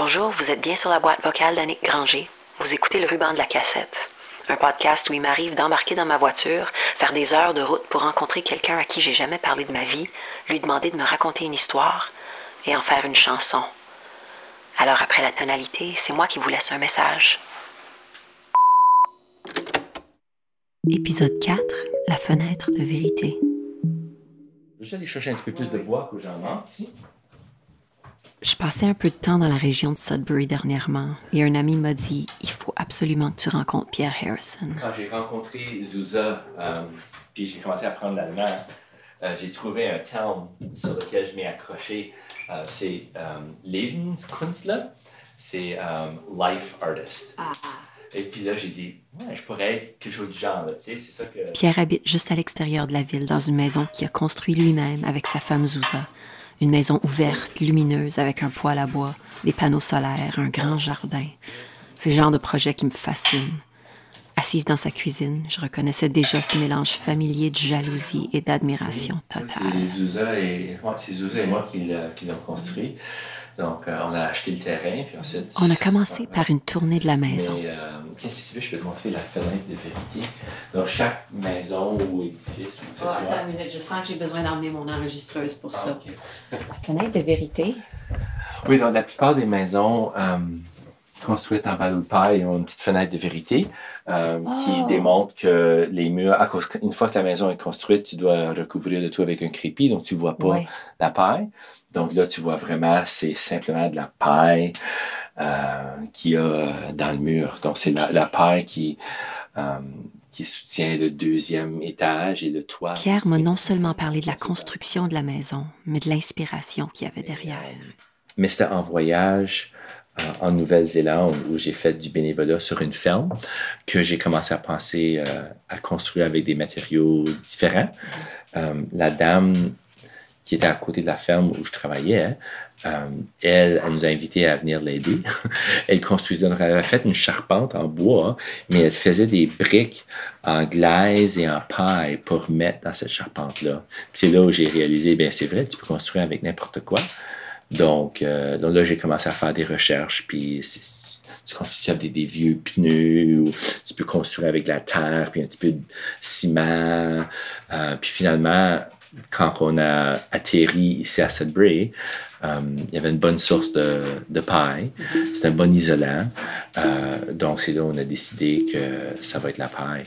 Bonjour, vous êtes bien sur la boîte vocale d'Annick Granger. Vous écoutez le ruban de la cassette. Un podcast où il m'arrive d'embarquer dans ma voiture, faire des heures de route pour rencontrer quelqu'un à qui j'ai jamais parlé de ma vie, lui demander de me raconter une histoire et en faire une chanson. Alors après la tonalité, c'est moi qui vous laisse un message. Épisode 4, la fenêtre de vérité. Je vais aller chercher un petit peu plus de bois que j'en manque ici. Je passais un peu de temps dans la région de Sudbury dernièrement et un ami m'a dit il faut absolument que tu rencontres Pierre Harrison. Quand j'ai rencontré Zusa, euh, puis j'ai commencé à apprendre l'allemand, euh, j'ai trouvé un terme sur lequel je m'ai accroché. Euh, c'est Lebenskünstler, c'est life artist. Et puis là, j'ai dit, ouais, je pourrais être quelque chose du genre, tu sais, c'est ça que... Pierre habite juste à l'extérieur de la ville, dans une maison qu'il a construite lui-même avec sa femme Zusa. Une maison ouverte, lumineuse, avec un poêle à bois, des panneaux solaires, un grand jardin. C'est le genre de projet qui me fascine. Assise dans sa cuisine, je reconnaissais déjà ce mélange familier de jalousie et d'admiration totale. C'est Zusa et, et moi qui l'ont construit. Donc, euh, on a acheté le terrain, puis ensuite... On a commencé par une tournée de la maison. Mais, euh, qu'est-ce que tu veux, je peux te montrer la fenêtre de vérité. Donc, chaque maison ou édifice... Oh, attends une minute, je sens que j'ai besoin d'emmener mon enregistreuse pour ça. Ah, la fenêtre de vérité? Oui, dans la plupart des maisons euh, construites en balle de paille ont une petite fenêtre de vérité qui oh! démontre que les murs... une fois que la maison est construite, tu dois recouvrir le tout avec un crépi, donc tu ne vois pas la paille. Donc là, tu vois vraiment, c'est simplement de la paille euh, qu'il y a dans le mur. Donc c'est la, paille qui, euh, qui soutient le deuxième étage et le toit. Pierre m'a non seulement parlé de la construction de la maison, mais de l'inspiration qu'il y avait derrière. Mais c'était en voyage euh, en Nouvelle-Zélande où j'ai fait du bénévolat sur une ferme que j'ai commencé à penser à construire avec des matériaux différents. la dame qui était à côté de la ferme où je travaillais, euh, elle, elle nous a invités à venir l'aider. elle construisait, elle avait fait une charpente en bois, mais elle faisait des briques en glaise et en paille pour mettre dans cette charpente-là. c'est là où j'ai réalisé, bien c'est vrai, tu peux construire avec n'importe quoi. Donc, euh, donc là, j'ai commencé à faire des recherches, puis tu construis avec des, vieux pneus, ou tu peux construire avec la terre, puis un petit peu de ciment. Euh, puis finalement, quand on a atterri ici à Sudbury, euh, il y avait une bonne source de, de paille. C'est un bon isolant. Euh, donc, c'est là où on a décidé que ça va être la paille.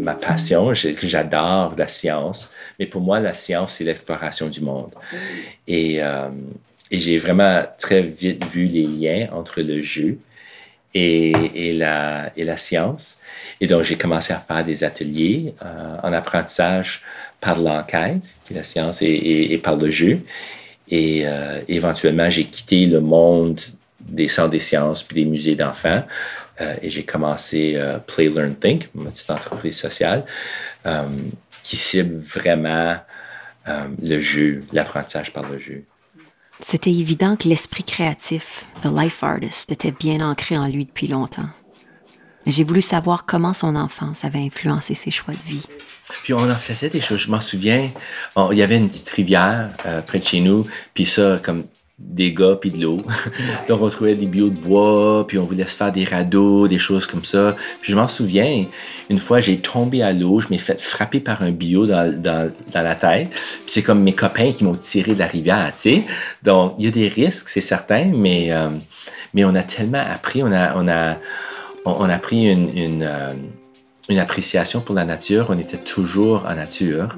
Ma passion, j'adore la science, mais pour moi, la science, c'est l'exploration du monde. Et, euh, et j'ai vraiment très vite vu les liens entre le jeu et, et, la, et la science. Et donc, j'ai commencé à faire des ateliers euh, en apprentissage par l'enquête, qui est la science, et, et, par le jeu. Et euh, éventuellement, j'ai quitté le monde des centres des sciences puis des musées d'enfants. Euh, et j'ai commencé euh, Play, Learn, Think, ma petite entreprise sociale, euh, qui cible vraiment le jeu, l'apprentissage par le jeu. C'était évident que l'esprit créatif, The Life Artist, était bien ancré en lui depuis longtemps. Mais j'ai voulu savoir comment son enfance avait influencé ses choix de vie. Puis on en faisait des choses. Je m'en souviens, il y avait une petite rivière euh, près de chez nous, puis ça, comme des gars puis de l'eau. Donc on trouvait des bio de bois, puis on voulait se faire des radeaux, des choses comme ça. Puis je m'en souviens, une fois j'ai tombé à l'eau, je m'ai fait frapper par un bio dans, dans, dans la tête. Puis c'est comme mes copains qui m'ont tiré de la rivière, tu sais. Donc il y a des risques, c'est certain, mais, euh, mais on a tellement appris, on a, on a, on, a pris une, une, euh, une, appréciation pour la nature, on était toujours en nature.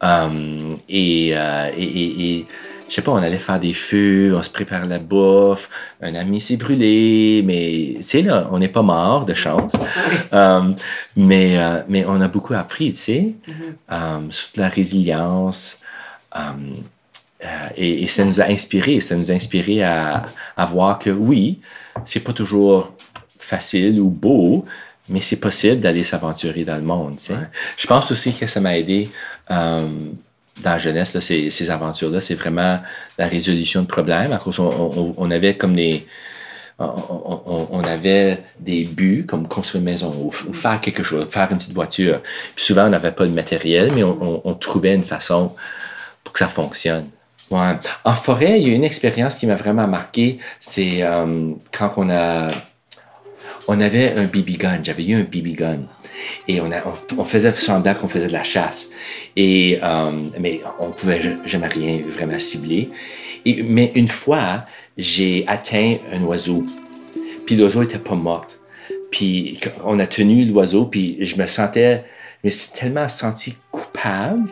Um, et, euh, et, et, et je sais pas, on allait faire des feux, on se prépare la bouffe, un ami s'est brûlé, mais c'est là, on n'est pas mort de chance. um, mais, euh, mais on a beaucoup appris, tu sais, mm-hmm. um, sur la résilience. Um, euh, et, et, ça nous a inspiré, ça nous a inspiré à, à voir que oui, c'est pas toujours facile ou beau, mais c'est possible d'aller s'aventurer dans le monde. Tu sais. Je pense aussi que ça m'a aidé um, dans la jeunesse, ces, ces aventures-là, c'est vraiment la résolution de problèmes. À cause, on, avait comme des. On, buts comme construire une maison ou, faire quelque chose, faire une petite voiture. Souvent, on n'avait pas de matériel, mais on, trouvait une façon pour que ça fonctionne. En forêt, il y a une expérience qui m'a vraiment marqué. C'est euh, quand on a. On avait un BB gun. J'avais eu un BB gun. Et on, a, on, faisait semblant qu'on faisait de la chasse. Et, euh, mais on pouvait jamais rien vraiment cibler. Mais une fois, j'ai atteint un oiseau. Puis l'oiseau était pas mort. Puis on a tenu l'oiseau, puis je me sentais, mais c'est tellement senti coupable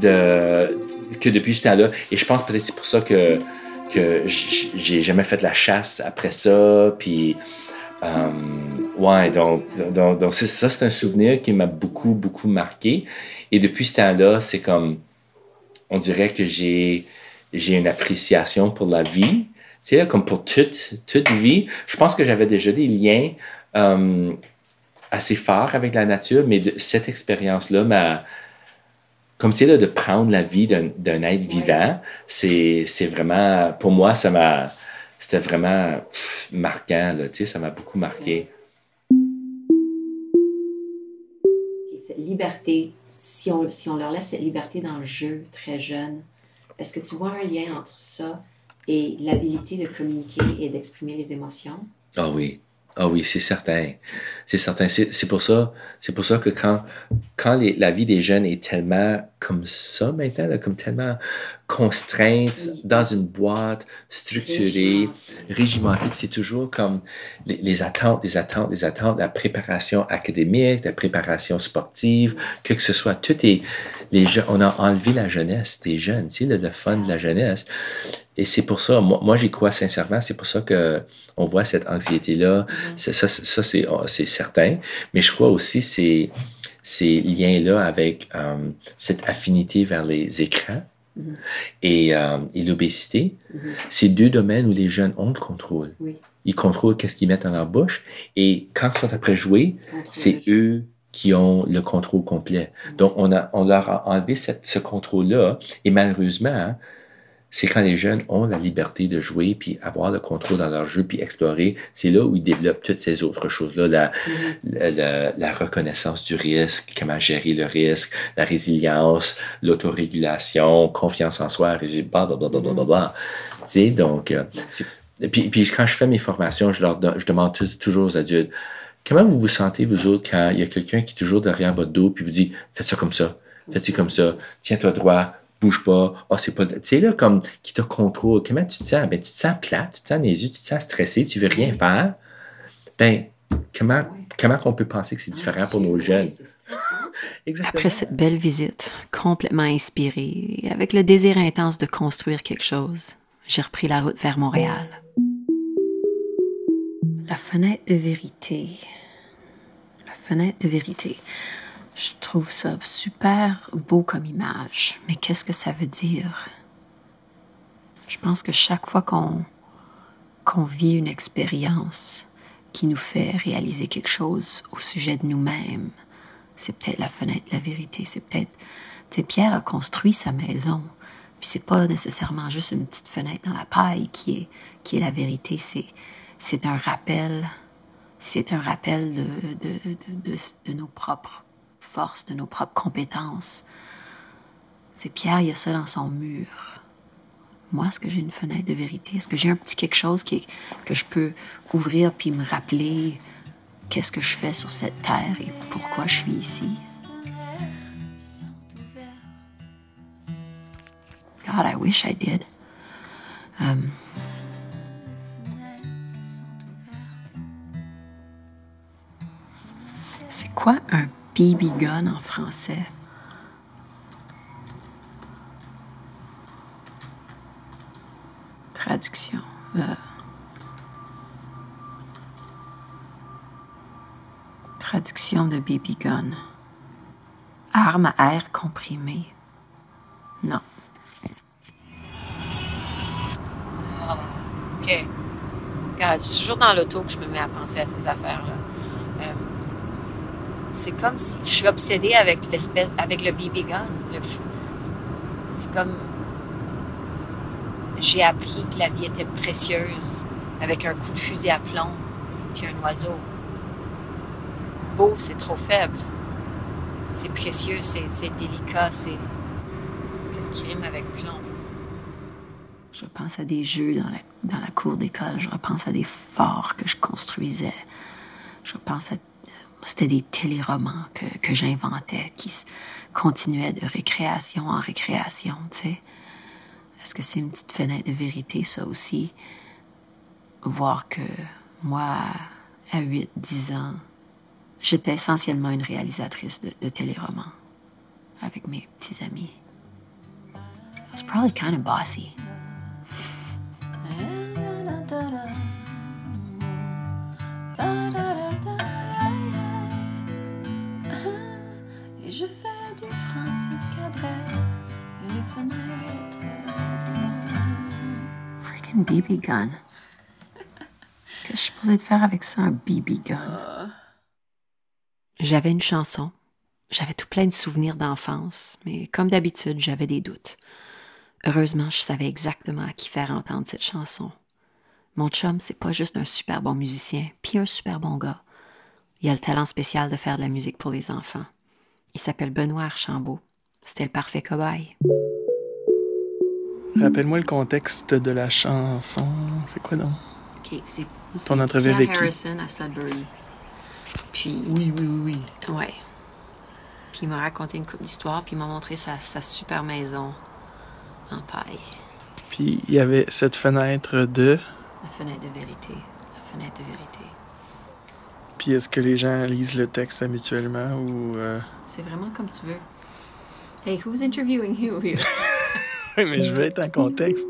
de, que depuis ce temps-là. Et je pense peut-être c'est pour ça que, que j'ai jamais fait de la chasse après ça. Puis, euh, ouais, donc, donc, donc ça, c'est un souvenir qui m'a beaucoup, beaucoup marqué. Et depuis ce temps-là, c'est comme, on dirait que j'ai, j'ai une appréciation pour la vie. Tu sais, comme pour toute, toute vie. Je pense que j'avais déjà des liens euh, assez forts avec la nature, mais de, cette expérience-là m'a, comme c'est de prendre la vie d'un être vivant, c'est vraiment, pour moi, ça m'a, c'était vraiment marquant, là, ça m'a beaucoup marqué. Liberté, si on, si on leur laisse cette liberté dans le jeu très jeune, est-ce que tu vois un lien entre ça et l'habilité de communiquer et d'exprimer les émotions? Ah oui, ah oui, c'est certain. C'est certain. C'est pour ça, c'est pour ça que quand, quand la vie des jeunes est tellement comme ça maintenant, comme tellement contrainte dans une boîte structurée, régimentée, c'est toujours comme les, attentes, les attentes, les attentes, la préparation académique, la préparation sportive, que que ce soit, tout est, les on a enlevé la jeunesse des jeunes, tu sais, le, le fun de la jeunesse. Et c'est pour ça, moi, moi j'y crois sincèrement, c'est pour ça que on voit cette anxiété-là. Mm-hmm. Ça, ça oh, c'est certain. Mais je crois aussi ces, ces liens-là avec euh, cette affinité vers les écrans mm-hmm. et, euh, et l'obésité. Mm-hmm. C'est deux domaines où les jeunes ont le contrôle. Ils contrôlent qu'est-ce qu'ils mettent dans leur bouche. Et quand ils sont après jouer, c'est eux qui ont le contrôle complet. Donc, on, a, on leur a enlevé cette, ce contrôle-là. Et malheureusement, hein, c'est quand les jeunes ont la liberté de jouer, puis avoir le contrôle dans leur jeu, puis explorer, c'est là où ils développent toutes ces autres choses-là, la, mm-hmm. la, reconnaissance du risque, comment gérer le risque, la résilience, l'autorégulation, confiance en soi, blablabla. Mm-hmm. Tu sais, donc, euh, puis, puis quand je fais mes formations, je leur je demande toujours aux adultes, comment vous vous sentez, vous autres, quand il y a quelqu'un qui est toujours derrière votre dos, puis vous dit, faites ça comme ça, faites ça comme ça, tiens-toi droit, bouge pas, oh, c'est pas. Tu sais, là, comme qui te contrôle. Comment tu te sens? Ben, tu te sens plate, tu te sens les yeux, tu te sens stressé, tu veux rien faire. Ben, comment, comment on peut penser que c'est différent pour nos jeunes? Après cette belle visite, complètement inspirée, avec le désir intense de construire quelque chose, j'ai repris la route vers Montréal. La fenêtre de vérité. La fenêtre de vérité. Je trouve ça super beau comme image, mais qu'est-ce que ça veut dire? Je pense que chaque fois qu'on qu'on vit une expérience qui nous fait réaliser quelque chose au sujet de nous-mêmes, c'est peut-être la fenêtre de la vérité, c'est peut-être... Tu Pierre a construit sa maison, puis c'est pas nécessairement juste une petite fenêtre dans la paille qui est, qui est la vérité, c'est, c'est un rappel, c'est un rappel de, de, de, de nos propres force de nos propres compétences. C'est Pierre, il y a ça dans son mur. Moi, est-ce que j'ai une fenêtre de vérité? Est-ce que j'ai un petit quelque chose qui, que je peux ouvrir puis me rappeler qu'est-ce que je fais sur cette terre et pourquoi je suis ici? God, I wish I did. Um, c'est quoi un BB gun en français. Traduction. Euh, traduction de BB gun. Arme à air comprimé. Non. Ah, ok. Regarde, c'est toujours dans l'auto que je me mets à penser à ces affaires-là c'est comme si je suis obsédée avec l'espèce, avec le BB gun. C'est comme j'ai appris que la vie était précieuse avec un coup de fusil à plomb puis un oiseau. Beau, c'est trop faible. C'est précieux, c'est délicat, c'est. Qu'est-ce qui rime avec plomb? Je repense à des jeux dans la, dans la cour d'école. Je repense à des forts que je construisais. Je repense à... C'était des téléromans que, j'inventais qui continuaient de récréation en récréation, tu sais. Est-ce que c'est une petite fenêtre de vérité, ça aussi? Voir que moi, à 8, 10 ans, j'étais essentiellement une réalisatrice de, de téléromans avec mes petits amis. I was probably kind bossy. Freaking BB gun. Qu'est-ce que je suis supposée de faire avec ça, un BB gun? J'avais une chanson. J'avais tout plein de souvenirs d'enfance, mais comme d'habitude, j'avais des doutes. Heureusement, je savais exactement à qui faire entendre cette chanson. Mon chum, c'est pas juste un super bon musicien, puis un super bon gars. Il a le talent spécial de faire de la musique pour les enfants. Il s'appelle Benoît Archambault. C'était le parfait cobaye. Rappelle-moi le contexte de la chanson. C'est quoi donc? OK, c'est Ton entrevue avec qui? Harrison à Sudbury. Puis, Oui, oui, oui, oui. ouais. Puis il m'a raconté une couple d'histoires, puis il m'a montré sa, sa super maison en paille. Puis il y avait cette fenêtre de? La fenêtre de vérité. La fenêtre de vérité. Puis est-ce que les gens lisent le texte habituellement ou. euh, C'est vraiment comme tu veux. Hey, who's interviewing you here? Oui, mais je veux être en contexte.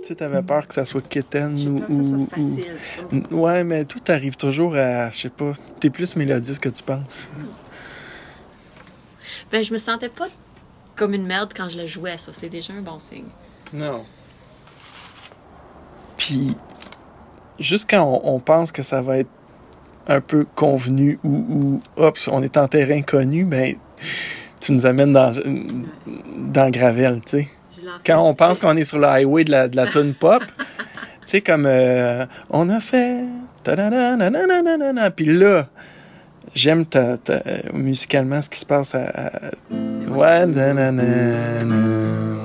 Tu sais, t'avais peur que ça soit kitten ou. peur que ça soit facile. ou- Ouais, mais tout arrive toujours à. Je sais pas. T'es plus mélodique que tu penses. Ben, je me sentais pas comme une merde quand je le jouais, ça. C'est déjà un bon signe. Non. Puis, juste quand on, on pense que ça va être un peu convenu ou, ou oups, on est en terrain connu, ben, tu nous amènes dans, dans Gravel, tu sais. Quand on pense qu'on est sur le highway de la, de la tune pop, tu sais, comme euh, on a fait. Puis là, j'aime ta, ta- musicalement ce qui se passe à. à-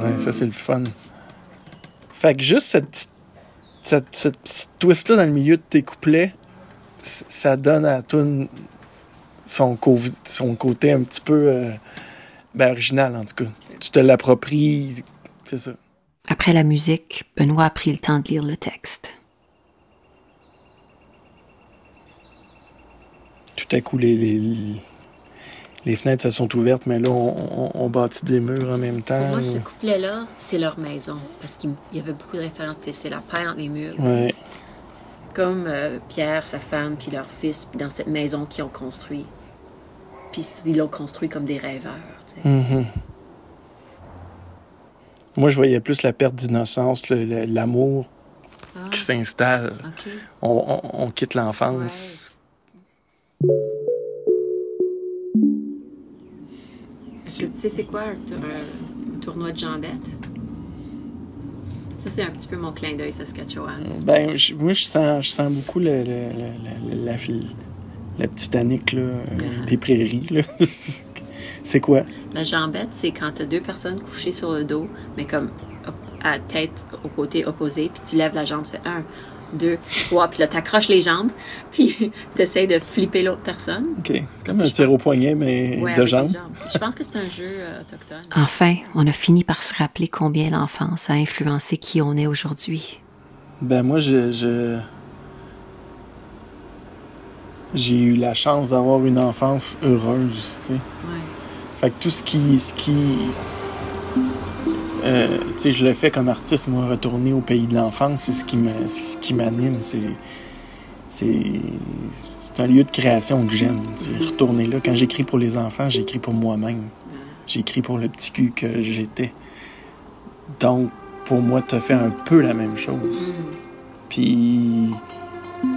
ouais, ça c'est le fun. Fait que juste cette, petite- cette, cette petite twist-là dans le milieu de tes couplets, ça donne à la tune son, son côté un petit peu euh, ben, original en tout cas. Tu te l'appropries, c'est ça. Après la musique, Benoît a pris le temps de lire le texte. Tout à coup, les, les, les fenêtres se sont ouvertes, mais là, on, on- on bâtit des murs en même temps. Pour moi, ce couplet-là, c'est leur maison. Parce qu'il y avait beaucoup de références. C'est- la paille entre les murs. Ouais. Comme euh, Pierre, sa femme, puis leur fils, puis dans cette maison qu'ils ont construit. Puis ils l'ont construit comme des rêveurs. Mhm. Moi, je voyais plus la perte d'innocence, l'amour Ah, qui s'installe. On, on- on quitte l'enfance. Est-ce que tu sais c'est quoi un, tour- un tournoi de jambettes? Ça, c'est un petit peu mon clin d'œil Saskatchewan. Ben, je- moi, je sens, je sens beaucoup le, le- le- le- la, la petite Annick là, euh, des prairies. là. c'est quoi? La jambette, c'est quand tu as deux personnes couchées sur le dos, mais comme à tête au côté opposé, puis tu lèves la jambe, tu fais un, deux, trois, puis là, tu accroches les jambes, puis tu essaies de flipper l'autre personne. OK. C'est comme un tir au poignet, mais Ouais, de jambes. Je pense que c'est un jeu euh, autochtone. Enfin, on a fini par se rappeler combien l'enfance a influencé qui on est aujourd'hui. Ben moi, je, je- j'ai eu la chance d'avoir une enfance heureuse, tu sais. Ouais. Fait que tout ce qui, ce qui, euh, tu sais, je le fais comme artiste, moi, retourner au pays de l'enfance, c'est ce qui me, ce qui m'anime, c'est, c'est, c'est un lieu de création que j'aime, sais, retourner là. Quand j'écris pour les enfants, j'écris pour moi-même. J'écris pour le petit cul que j'étais. Donc, pour moi, tu fait un peu la même chose. Puis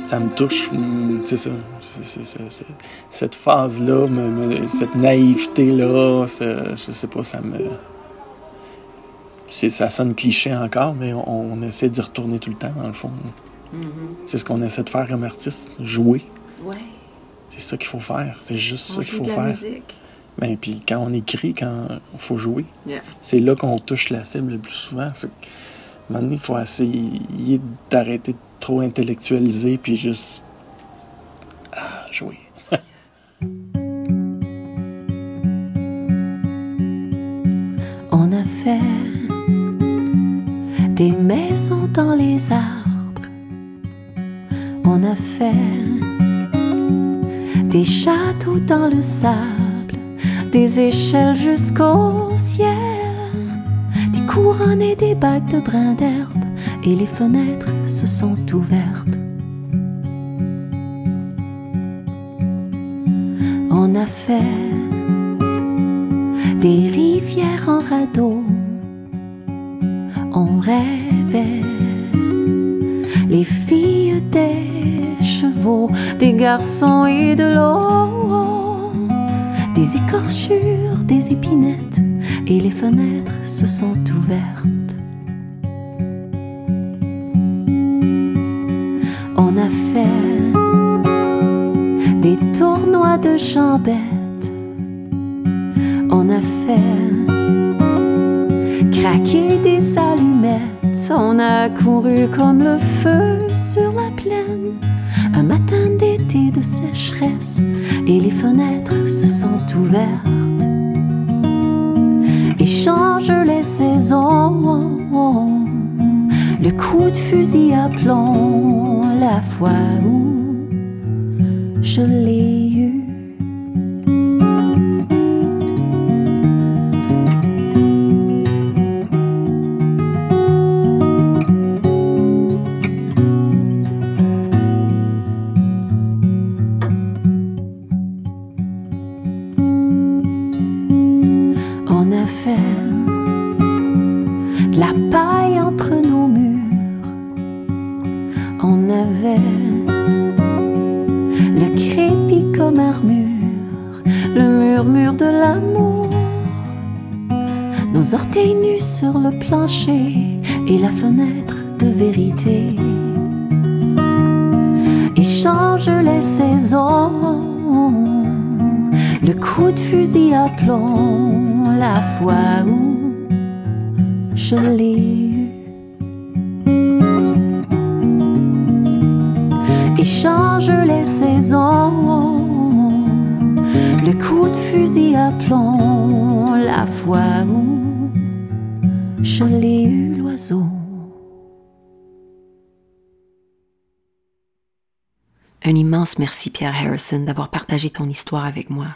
ça me touche, mm, c'est ça. Cette phase-là, cette naïveté-là, je sais pas, ça me. c'est- Ça sonne cliché encore, mais on, on essaie d'y retourner tout le temps, dans le fond. C'est ce qu'on essaie de faire comme artiste, jouer. Ouais. C'est ça qu'il faut faire. C'est juste On ça qu'il faut de la faire. musique. Ben, puis quand on écrit, quand il faut jouer, Yeah. c'est là qu'on touche la cible le plus souvent. C'est- un moment donné, il faut essayer d'arrêter de trop intellectualiser puis juste On a fait des maisons dans les arbres. On a fait des châteaux dans le sable, des échelles jusqu'au ciel, des couronnes et des bagues de brins d'herbe, et les fenêtres se sont ouvertes. On a fait des rivières en radeau. On rêvait les filles des chevaux, des garçons et de l'eau, des écorchures, des épinettes, et les fenêtres se sont ouvertes. Des tournois de chambettes. On a fait craquer des allumettes. On a couru comme le feu sur la plaine. Un matin d'été de sécheresse et les fenêtres se sont ouvertes. Et changent les saisons. Le coup de fusil à plomb, la fois où je l'ai de vérité. Et change les saisons, le coup de fusil à plomb, la fois où je l'ai eu. Et change les saisons, le coup de fusil à plomb, la fois où je l'ai eu l'oiseau. Un immense merci, Pierre Harrison, d'avoir partagé ton histoire avec moi.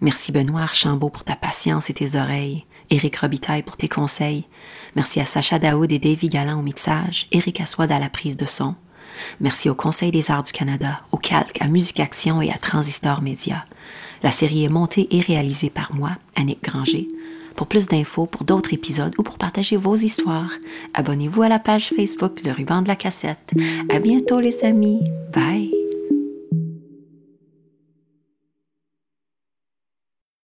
Merci, Benoît Archambault, pour ta patience et tes oreilles. Éric Robitaille pour tes conseils. Merci à Sacha Daoud et Davy Galland au mixage. Éric Aswad à la prise de son. Merci au Conseil des arts du Canada, au Calque, à Musique Action et à Transistor Média. La série est montée et réalisée par moi, Annick Granger. Pour plus d'infos, pour d'autres épisodes ou pour partager vos histoires, abonnez-vous à la page Facebook Le Ruban de la Cassette. À bientôt les amis. Bye.